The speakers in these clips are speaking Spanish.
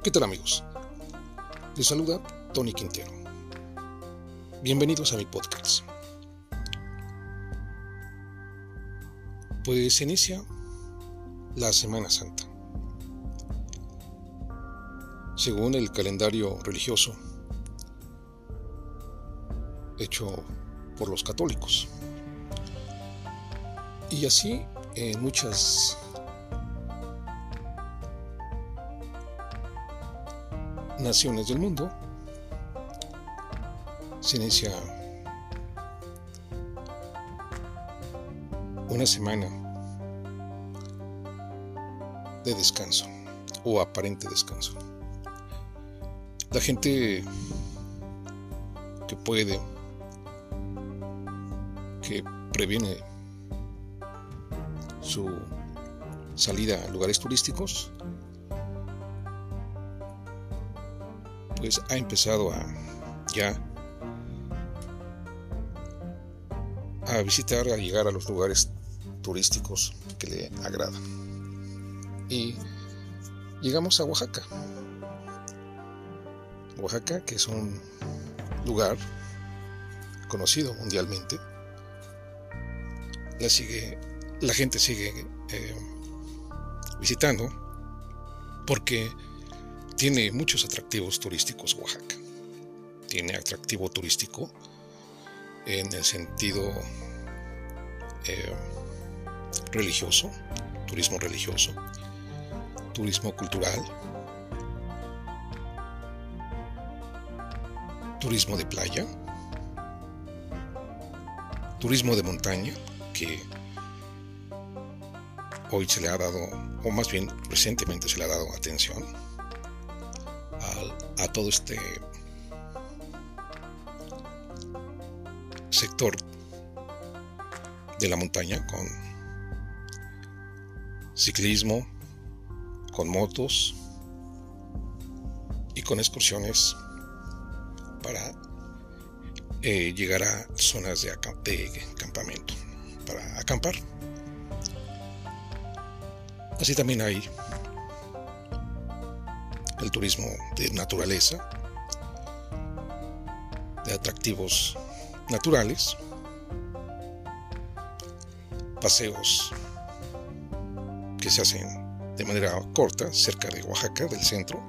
¿Qué tal amigos? Les saluda Tony Quintero. Bienvenidos a mi podcast. Pues se inicia la Semana Santa. Según el calendario religioso hecho por los católicos. Y así en muchas naciones del mundo se inicia una semana de descanso o aparente descanso. La gente que puede, que previene su salida a lugares turísticos, pues ha empezado a ya a visitar, a llegar a los lugares turísticos que le agradan. Y llegamos a Oaxaca. Oaxaca, que es un lugar conocido mundialmente. La, sigue, la gente sigue eh, visitando porque tiene muchos atractivos turísticos Oaxaca. Tiene atractivo turístico en el sentido eh, religioso, turismo religioso, turismo cultural, turismo de playa, turismo de montaña, que hoy se le ha dado, o más bien recientemente se le ha dado atención a, todo este sector de la montaña con ciclismo, con motos y con excursiones para eh, llegar a zonas de, de campamento, para acampar. Así también hay el turismo de naturaleza, de atractivos naturales, paseos que se hacen de manera corta cerca de Oaxaca, del centro.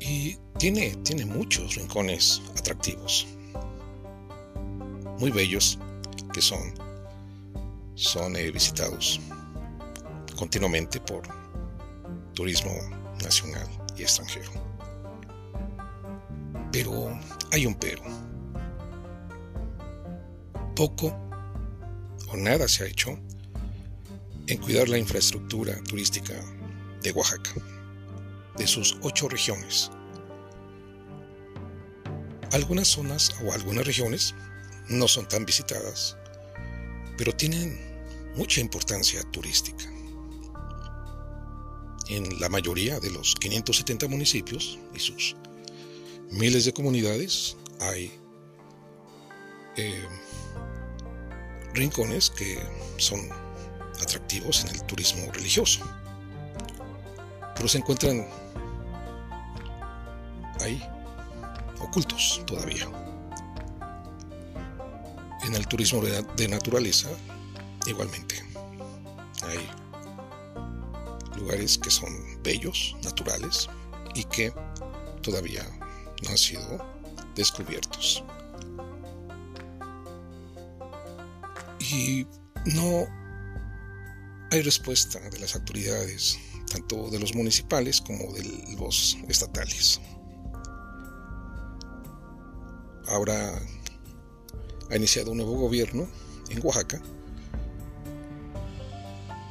Y tiene, tiene muchos rincones atractivos, muy bellos, que son, son eh, visitados continuamente por turismo nacional y extranjero. Pero hay un pero. Poco o nada se ha hecho en cuidar la infraestructura turística de Oaxaca, de sus ocho regiones. Algunas zonas o algunas regiones no son tan visitadas, pero tienen mucha importancia turística en la mayoría de los 570 municipios y sus miles de comunidades hay eh, rincones que son atractivos en el turismo religioso, pero se encuentran ahí ocultos todavía. En el turismo de naturaleza, igualmente, hay lugares que son bellos, naturales y que todavía no han sido descubiertos. Y no hay respuesta de las autoridades, tanto de los municipales como de los estatales. Ahora ha iniciado un nuevo gobierno en Oaxaca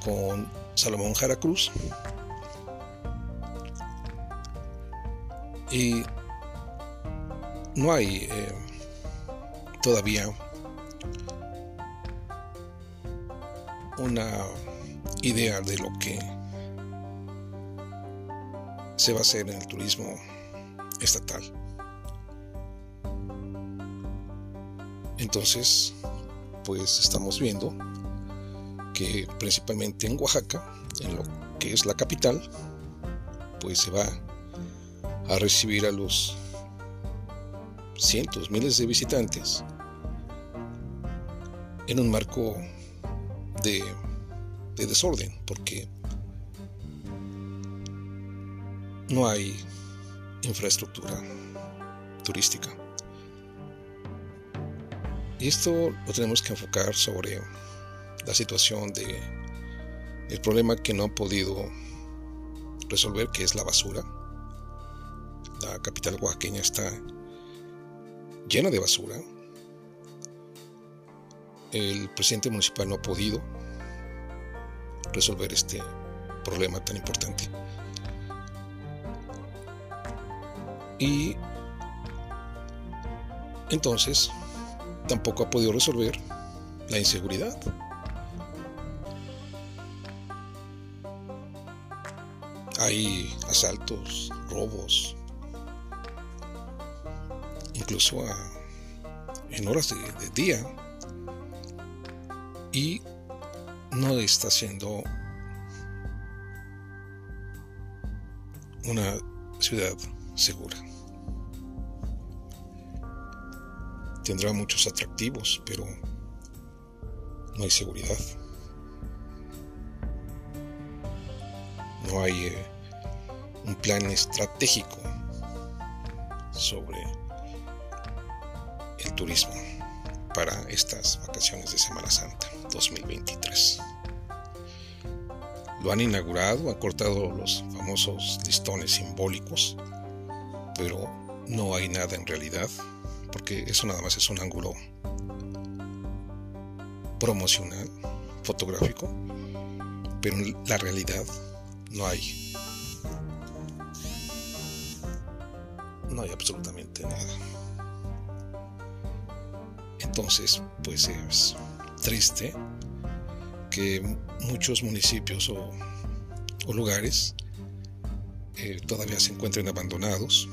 con Salomón Jara Cruz. Y no hay eh, todavía una idea de lo que se va a hacer en el turismo estatal. Entonces, pues estamos viendo principalmente en Oaxaca, en lo que es la capital, pues se va a recibir a los cientos, miles de visitantes en un marco de, de desorden, porque no hay infraestructura turística. Y esto lo tenemos que enfocar sobre la situación de el problema que no ha podido resolver, que es la basura. La capital oaxaqueña está llena de basura. El presidente municipal no ha podido resolver este problema tan importante. Y entonces tampoco ha podido resolver la inseguridad. Hay asaltos, robos, incluso en horas de, día. Y no está siendo una ciudad segura. tendrá muchos atractivos, pero no hay seguridad. No hay eh, un plan estratégico sobre el turismo para estas vacaciones de Semana Santa 2023. Lo han inaugurado, han cortado los famosos listones simbólicos, pero no hay nada en realidad porque eso nada más es un ángulo promocional, fotográfico, pero en la realidad no hay. No hay Entonces, pues es triste que muchos municipios o, lugares eh, todavía se encuentren abandonados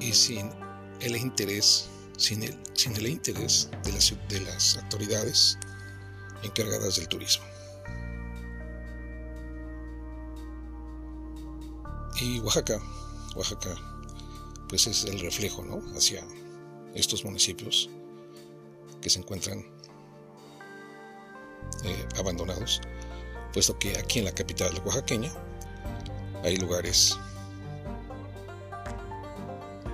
y sin el interés, sin el, sin el interés de las, de las autoridades encargadas del turismo. Y Oaxaca, Oaxaca, pues es el reflejo, ¿no? Hacia estos municipios que se encuentran eh, abandonados, puesto que aquí en la capital oaxaqueña hay lugares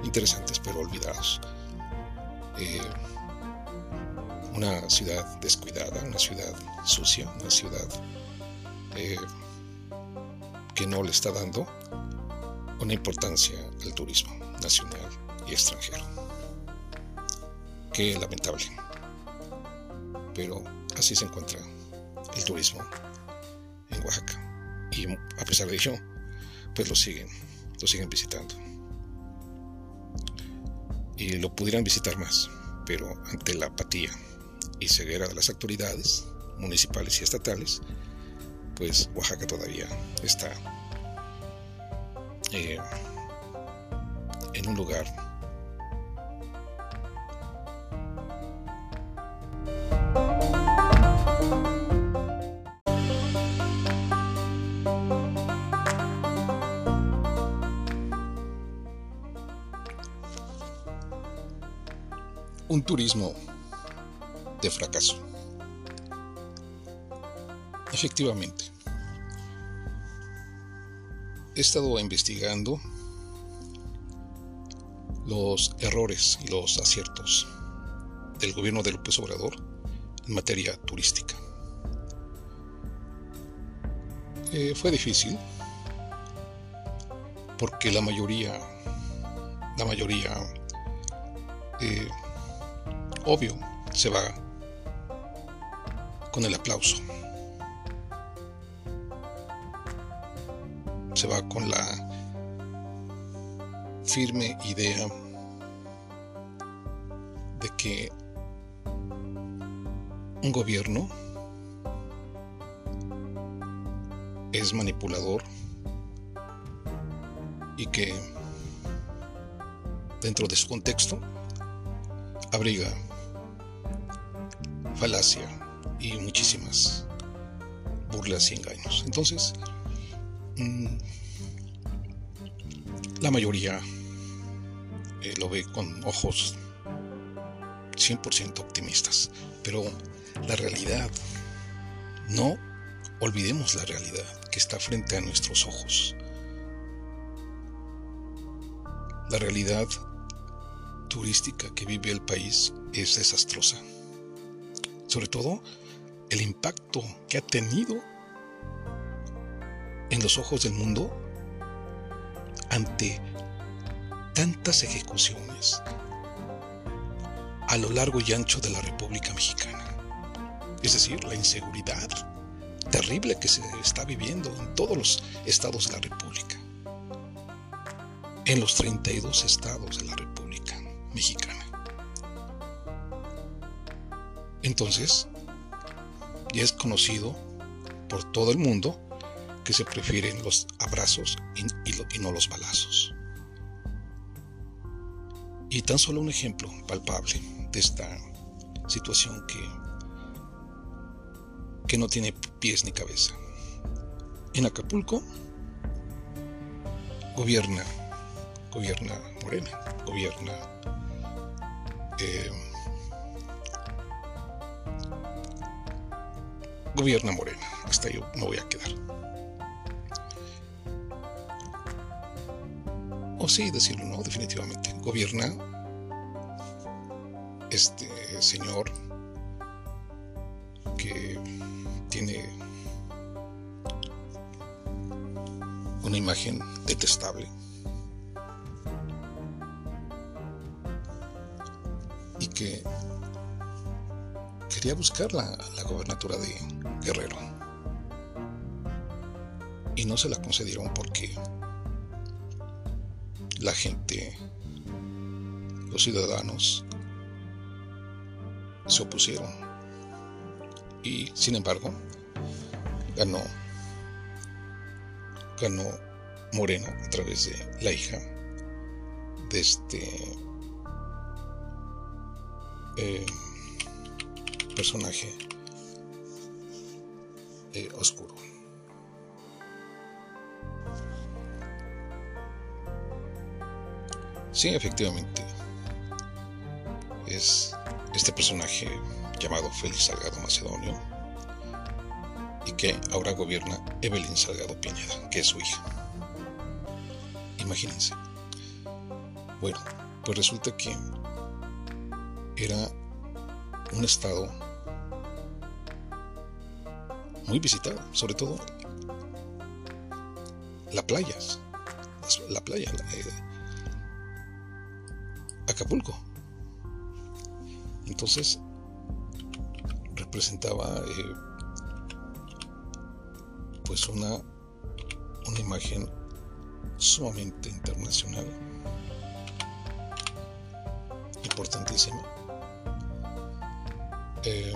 interesantes pero olvidados. Eh, una ciudad descuidada, una ciudad sucia, una ciudad eh, que no le está dando una importancia al turismo nacional y extranjero. Qué lamentable. Pero así se encuentra el turismo en Oaxaca. Y a pesar de ello, pues lo siguen, lo siguen visitando y lo pudieran visitar más, pero ante la apatía y ceguera de las autoridades municipales y estatales, pues Oaxaca todavía está eh, en un lugar turismo de fracaso. Efectivamente, he estado investigando los errores y los aciertos del gobierno de López Obrador en materia turística. Eh, fue difícil porque la mayoría, la mayoría eh, obvio, se va con el aplauso. Se va con la firme idea de que un gobierno es manipulador y que dentro de su contexto abriga falacia y muchísimas burlas y engaños. Entonces, mm, la mayoría eh, lo ve con ojos 100% optimistas, pero la realidad, no olvidemos la realidad que está frente a nuestros ojos. La realidad turística que vive el país es desastrosa. Sobre todo el impacto que ha tenido en los ojos del mundo ante tantas ejecuciones a lo largo y ancho de la República Mexicana. Es decir, la inseguridad terrible que se está viviendo en todos los estados de la República. En los 32 estados de la República Mexicana. Entonces, ya es conocido por todo el mundo que se prefieren los abrazos y, no los balazos. Y tan solo un ejemplo palpable de esta situación que, que no tiene pies ni cabeza. En Acapulco gobierna, gobierna Morena, gobierna eh, gobierna Morena. Hasta yo me voy a quedar. O sí, decirlo, no, definitivamente. Gobierna este señor que tiene una imagen detestable y que quería buscar la, la gobernatura de Guerrero y no se la concedieron porque la gente, los ciudadanos, se opusieron. Y sin embargo, ganó, ganó Moreno a través de la hija de este eh, personaje oscuro. Sí, efectivamente. Es este personaje llamado Félix Salgado Macedonio y que ahora gobierna Evelyn Salgado Piñeda, que es su hija. Imagínense. Bueno, pues resulta que era un estado muy visitado, sobre todo las playas, la playa, eh, Acapulco. Entonces representaba eh, pues una, una imagen sumamente internacional, importantísima. Eh,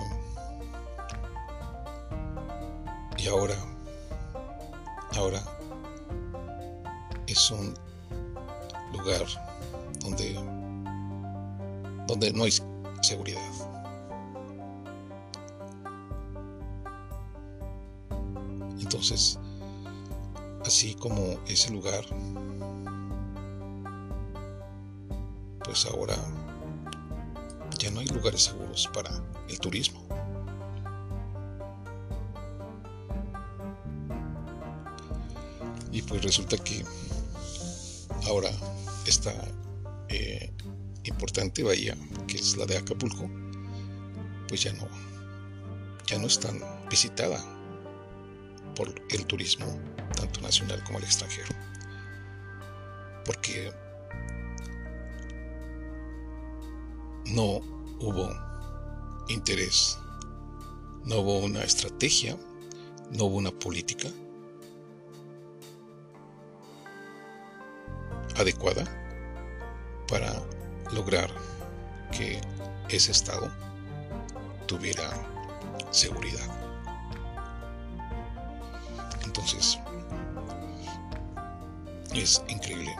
y ahora, ahora es un lugar donde, donde no hay seguridad. Entonces, así como ese lugar, pues ahora ya no hay lugares seguros para el turismo. Pues resulta que ahora esta eh, importante bahía, que es la de Acapulco, pues ya no, ya no es tan visitada por el turismo, tanto nacional como el extranjero. Porque no hubo interés, no hubo una estrategia, no hubo una política adecuada para lograr que ese estado tuviera seguridad. Entonces, es increíble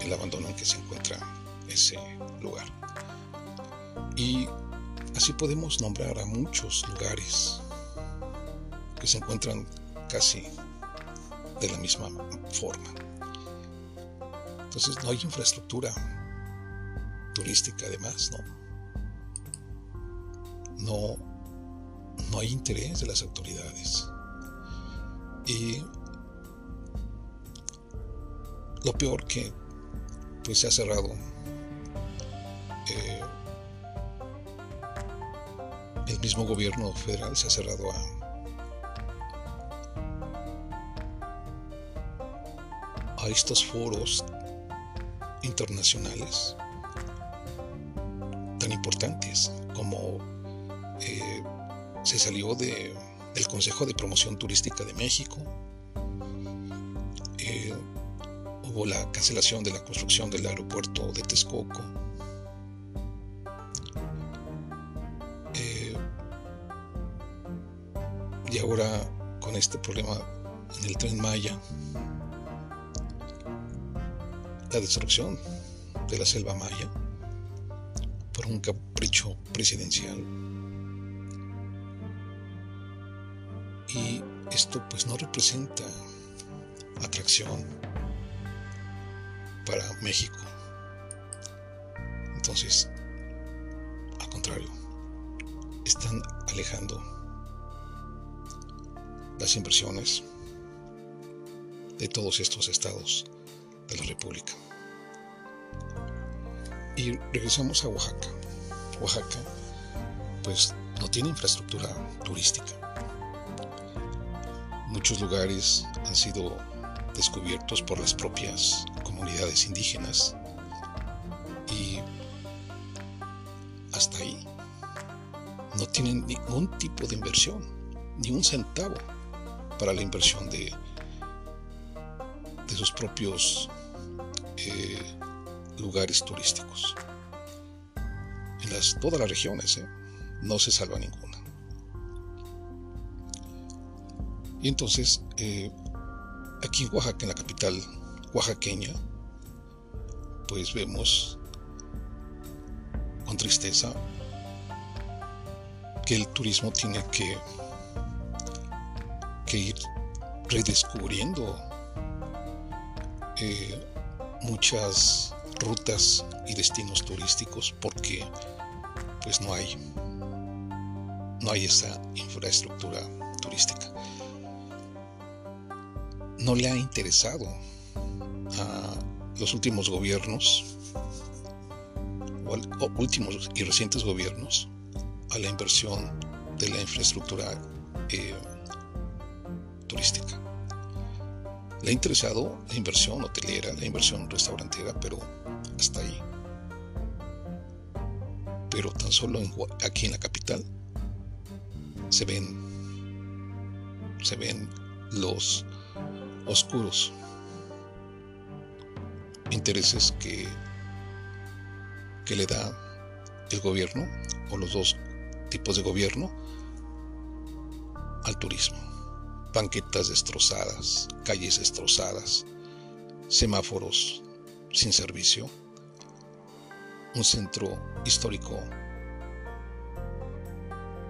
el abandono en que se encuentra ese lugar. Y así podemos nombrar a muchos lugares que se encuentran casi de la misma forma. Entonces no hay infraestructura turística además, ¿no? No, no hay interés de las autoridades. Y lo peor que pues se ha cerrado eh, el mismo gobierno federal se ha cerrado a a estos foros internacionales tan importantes como eh, se salió de, del Consejo de Promoción Turística de México, eh, hubo la cancelación de la construcción del aeropuerto de Texcoco, eh, y ahora con este problema en el tren Maya, la destrucción de la selva maya por un capricho presidencial. Y esto pues no representa atracción para México. Entonces, al contrario, están alejando las inversiones de todos estos estados de la República. Y regresamos a Oaxaca. Oaxaca, pues no tiene infraestructura turística. Muchos lugares han sido descubiertos por las propias comunidades indígenas y hasta ahí no tienen ningún tipo de inversión, ni un centavo para la inversión de, de sus propios eh, lugares turísticos. En las, todas las regiones, ¿eh? no se salva ninguna. Y entonces, eh, aquí en Oaxaca, en la capital oaxaqueña, pues vemos con tristeza que el turismo tiene que, que ir redescubriendo muchas rutas y destinos turísticos porque pues no hay no hay esa infraestructura turística. No le ha interesado a los últimos gobiernos o, últimos y recientes gobiernos a la inversión de la infraestructura eh, turística le ha interesado la inversión hotelera, la inversión restaurantera, pero hasta ahí. Pero tan solo aquí en la capital se ven se ven los oscuros intereses que, que le da el gobierno o los dos tipos de gobierno al turismo banquetas destrozadas, calles destrozadas, semáforos sin servicio, un centro histórico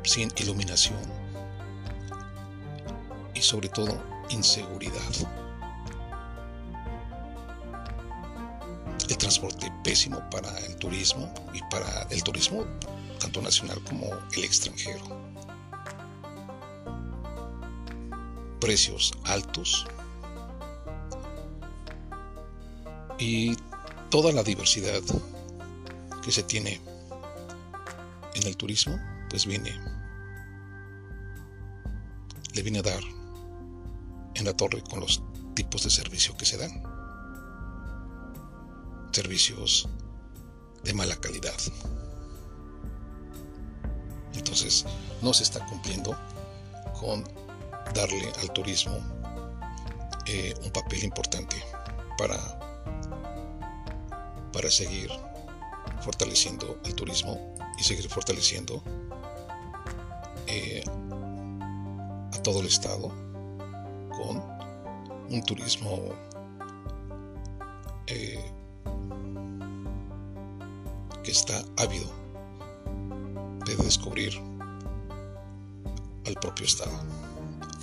sin iluminación y sobre todo inseguridad. El transporte pésimo para el turismo y para el turismo tanto nacional como el extranjero. Precios altos y toda la diversidad que se tiene en el turismo, pues viene, le viene a dar en la torre con los tipos de servicio que se dan. Servicios de mala calidad. Entonces, no se está cumpliendo con darle al turismo eh, un papel importante para, para seguir fortaleciendo el turismo y seguir fortaleciendo eh, a todo el estado con un turismo eh, que está ávido de descubrir al propio estado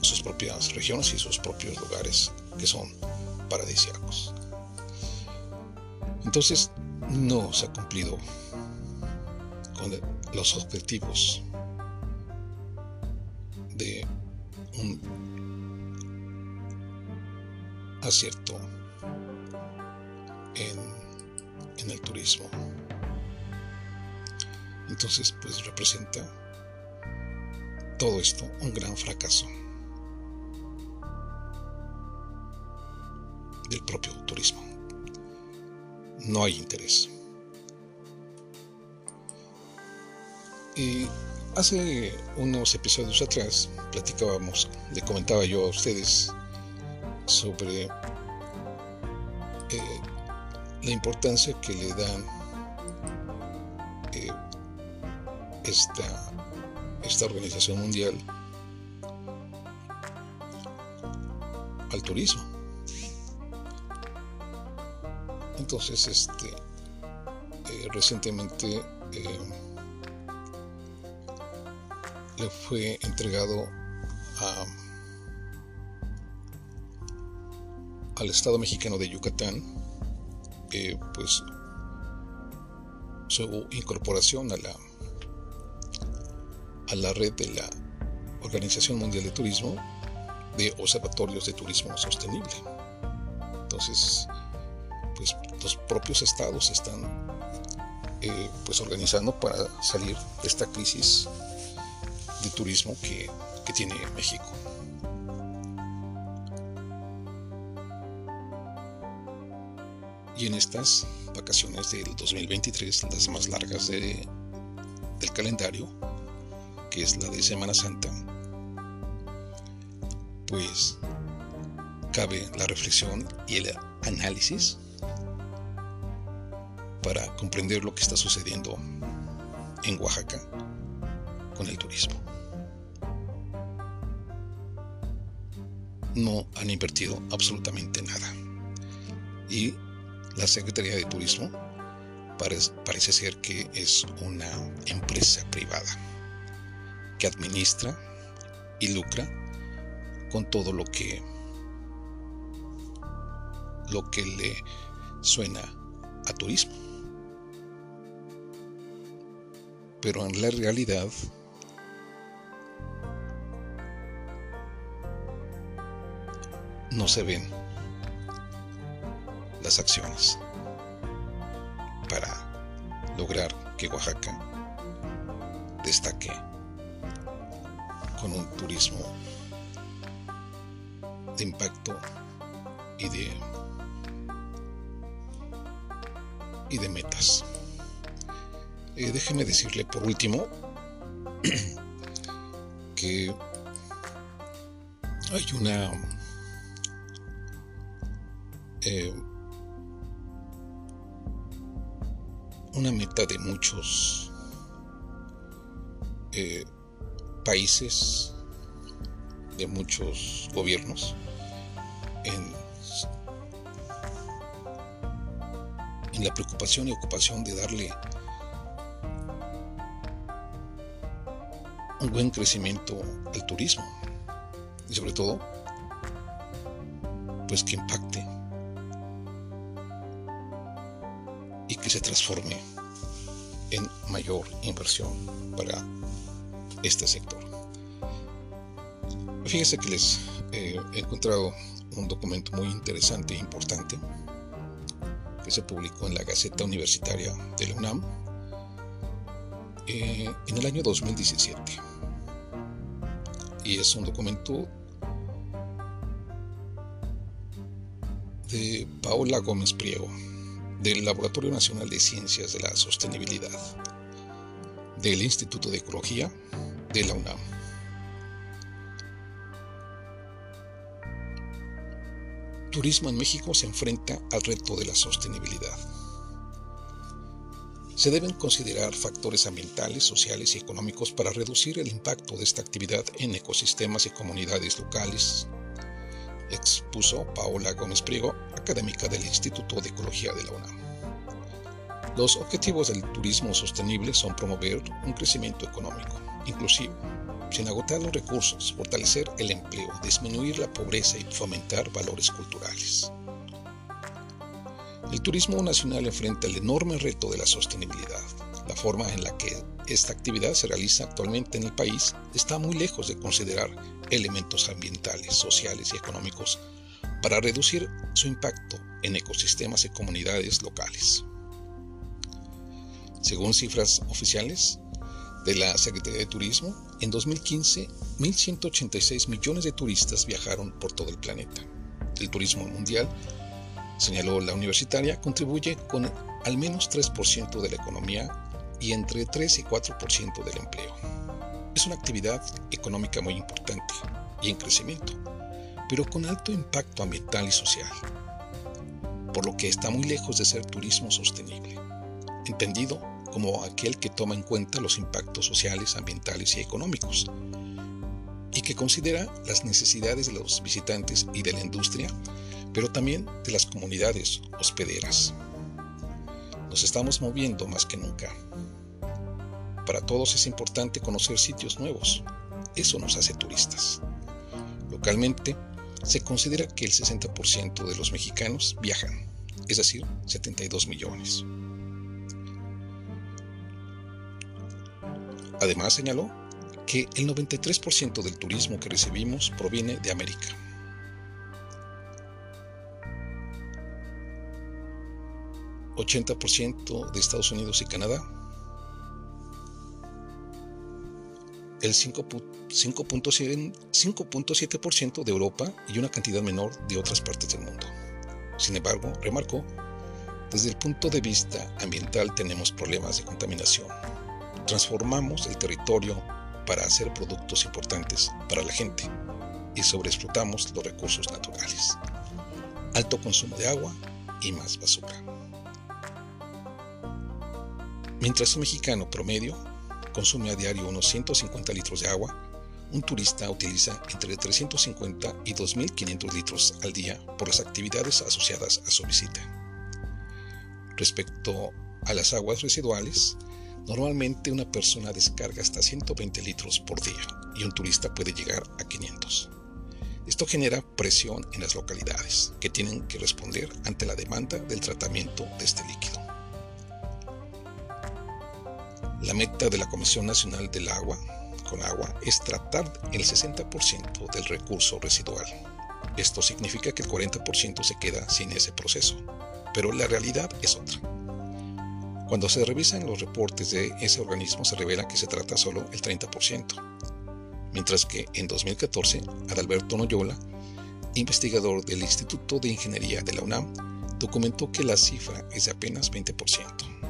sus propias regiones y sus propios lugares que son paradisíacos. Entonces, no se ha cumplido con los objetivos de un acierto en, en el turismo. Entonces, pues representa todo esto un gran fracaso del propio turismo. No hay interés. Y hace unos episodios atrás platicábamos, le comentaba yo a ustedes sobre eh, la importancia que le dan eh, esta, esta organización mundial al turismo. Entonces, este, eh, recientemente le fue entregado al Estado mexicano de Yucatán, eh, pues su incorporación a la, a la red de la Organización Mundial de Turismo de observatorios de turismo sostenible. Entonces, los propios estados están eh, pues organizando para salir de esta crisis de turismo que, tiene México. Y en estas vacaciones del 2023, las más largas de, del calendario, que es la de Semana Santa, pues cabe la reflexión y el análisis para comprender lo que está sucediendo en Oaxaca con el turismo. no han invertido absolutamente nada. Y la Secretaría de Turismo parece, ser que es una empresa privada que administra y lucra con todo lo que lo que le suena a turismo. Pero en la realidad no se ven las acciones para lograr que Oaxaca destaque con un turismo de impacto y de y de metas. Eh, déjeme decirle por último que hay una eh, una meta de muchos eh, países, de muchos gobiernos, en, en la preocupación y ocupación de darle un buen crecimiento al turismo y sobre todo pues que impacte que se transforme en mayor inversión para este sector. Fíjense que les eh, he encontrado un documento muy interesante e importante que se publicó en la Gaceta Universitaria de la UNAM eh, en el año 2017. Y es un documento de Paola Gómez Priego del Laboratorio Nacional de Ciencias de la Sostenibilidad del Instituto de Ecología de la UNAM. Turismo en México se enfrenta al reto de la sostenibilidad. Se deben considerar factores ambientales, sociales y económicos para reducir el impacto de esta actividad en ecosistemas y comunidades locales, expuso Paola Gómez Priego, académica del Instituto de Ecología de la UNAM. Los objetivos del turismo sostenible son promover un crecimiento económico, inclusivo, sin agotar los recursos, fortalecer el empleo, disminuir la pobreza y fomentar valores culturales. El turismo nacional enfrenta el enorme reto de la sostenibilidad. La forma en la que esta actividad se realiza actualmente en el país está muy lejos de considerar elementos ambientales, sociales y económicos para reducir su impacto en ecosistemas y comunidades locales. Según cifras oficiales de la Secretaría de Turismo, en 2015 1.186 millones de turistas viajaron por todo el planeta. El turismo mundial, señaló la universitaria, contribuye con al menos 3% de la economía y entre 3 y 4% del empleo. Es una actividad económica muy importante y en crecimiento, pero con alto impacto ambiental y social, por lo que está muy lejos de ser turismo sostenible, entendido como aquel que toma en cuenta los impactos sociales, ambientales y económicos, y que considera las necesidades de los visitantes y de la industria, pero también de las comunidades hospederas. Nos estamos moviendo más que nunca. Para todos es importante conocer sitios nuevos. Eso nos hace turistas. Localmente, se considera que el 60% de los mexicanos viajan, es decir, 72 millones. Además señaló que el 93% del turismo que recibimos proviene de América. ¿80% de Estados Unidos y Canadá? el 5.7% de Europa y una cantidad menor de otras partes del mundo. Sin embargo, remarcó, desde el punto de vista ambiental tenemos problemas de contaminación. Transformamos el territorio para hacer productos importantes para la gente y sobreexplotamos los recursos naturales. Alto consumo de agua y más basura. Mientras un mexicano promedio consume a diario unos 150 litros de agua, un turista utiliza entre 350 y 2.500 litros al día por las actividades asociadas a su visita. Respecto a las aguas residuales, normalmente una persona descarga hasta 120 litros por día y un turista puede llegar a 500. Esto genera presión en las localidades, que tienen que responder ante la demanda del tratamiento de este líquido. La meta de la Comisión Nacional del Agua con Agua es tratar el 60% del recurso residual. Esto significa que el 40% se queda sin ese proceso, pero la realidad es otra. Cuando se revisan los reportes de ese organismo se revela que se trata solo el 30%, mientras que en 2014 Adalberto Noyola, investigador del Instituto de Ingeniería de la UNAM, documentó que la cifra es de apenas 20%.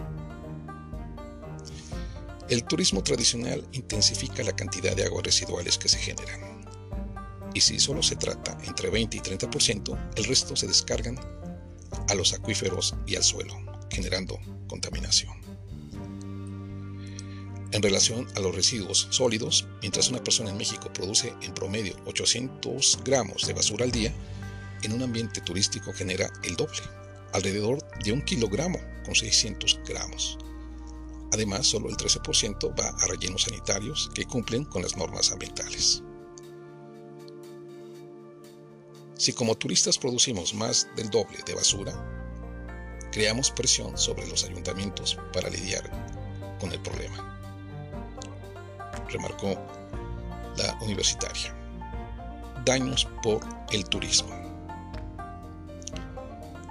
El turismo tradicional intensifica la cantidad de aguas residuales que se generan. Y si solo se trata entre 20 y 30%, el resto se descargan a los acuíferos y al suelo, generando contaminación. En relación a los residuos sólidos, mientras una persona en México produce en promedio 800 gramos de basura al día, en un ambiente turístico genera el doble, alrededor de un kilogramo con 600 gramos. Además, solo el 13% va a rellenos sanitarios que cumplen con las normas ambientales. Si como turistas producimos más del doble de basura, creamos presión sobre los ayuntamientos para lidiar con el problema, remarcó la universitaria. Daños por el turismo.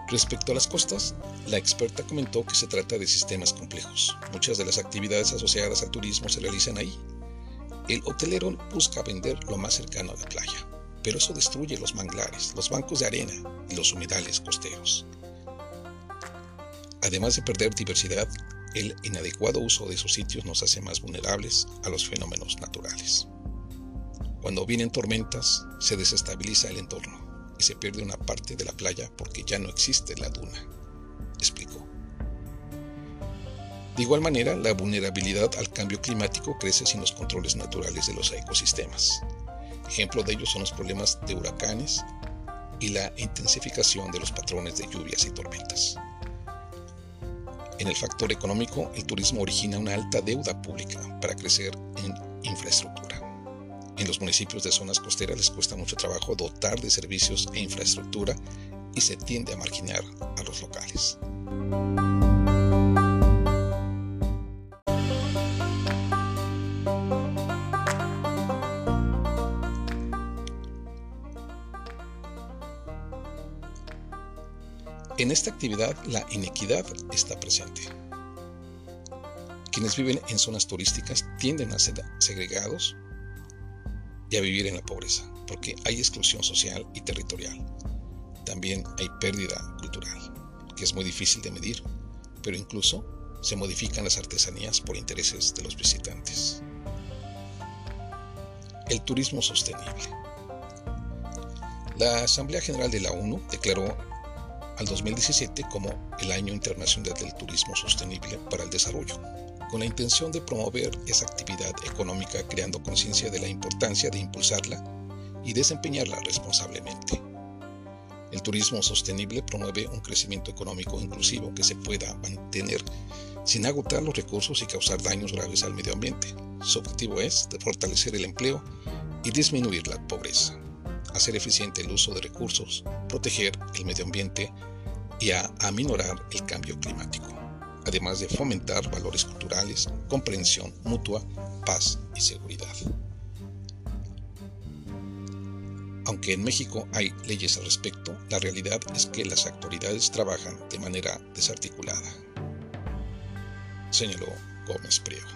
Respecto a las costas, la experta comentó que se trata de sistemas complejos. Muchas de las actividades asociadas al turismo se realizan ahí. El hotelero busca vender lo más cercano a la playa, pero eso destruye los manglares, los bancos de arena y los humedales costeros. Además de perder diversidad, el inadecuado uso de esos sitios nos hace más vulnerables a los fenómenos naturales. Cuando vienen tormentas, se desestabiliza el entorno se pierde una parte de la playa porque ya no existe la duna, explicó. De igual manera, la vulnerabilidad al cambio climático crece sin los controles naturales de los ecosistemas. Ejemplo de ello son los problemas de huracanes y la intensificación de los patrones de lluvias y tormentas. En el factor económico, el turismo origina una alta deuda pública para crecer en infraestructura. En los municipios de zonas costeras les cuesta mucho trabajo dotar de servicios e infraestructura y se tiende a marginar a los locales. En esta actividad la inequidad está presente. Quienes viven en zonas turísticas tienden a ser segregados a vivir en la pobreza, porque hay exclusión social y territorial. También hay pérdida cultural, que es muy difícil de medir, pero incluso se modifican las artesanías por intereses de los visitantes. El turismo sostenible. La Asamblea General de la ONU declaró al 2017 como el Año Internacional del Turismo Sostenible para el Desarrollo, con la intención de promover esa actividad económica creando conciencia de la importancia de impulsarla y desempeñarla responsablemente. El turismo sostenible promueve un crecimiento económico inclusivo que se pueda mantener sin agotar los recursos y causar daños graves al medio ambiente. Su objetivo es fortalecer el empleo y disminuir la pobreza hacer eficiente el uso de recursos, proteger el medio ambiente y aminorar el cambio climático, además de fomentar valores culturales, comprensión mutua, paz y seguridad. Aunque en México hay leyes al respecto, la realidad es que las autoridades trabajan de manera desarticulada, señaló Gómez Priego.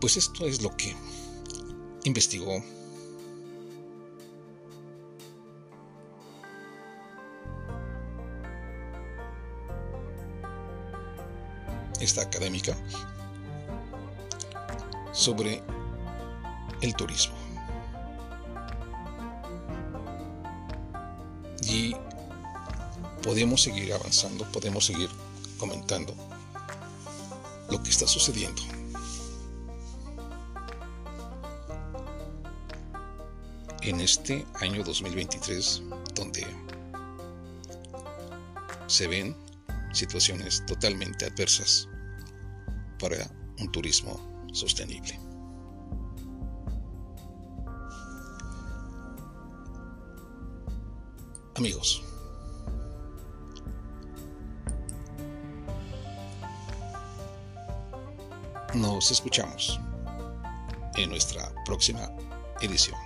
Pues esto es lo que investigó esta académica sobre el turismo. Y podemos seguir avanzando, podemos seguir comentando lo que está sucediendo en este año 2023 donde se ven situaciones totalmente adversas para un turismo sostenible. Amigos, nos escuchamos en nuestra próxima edición.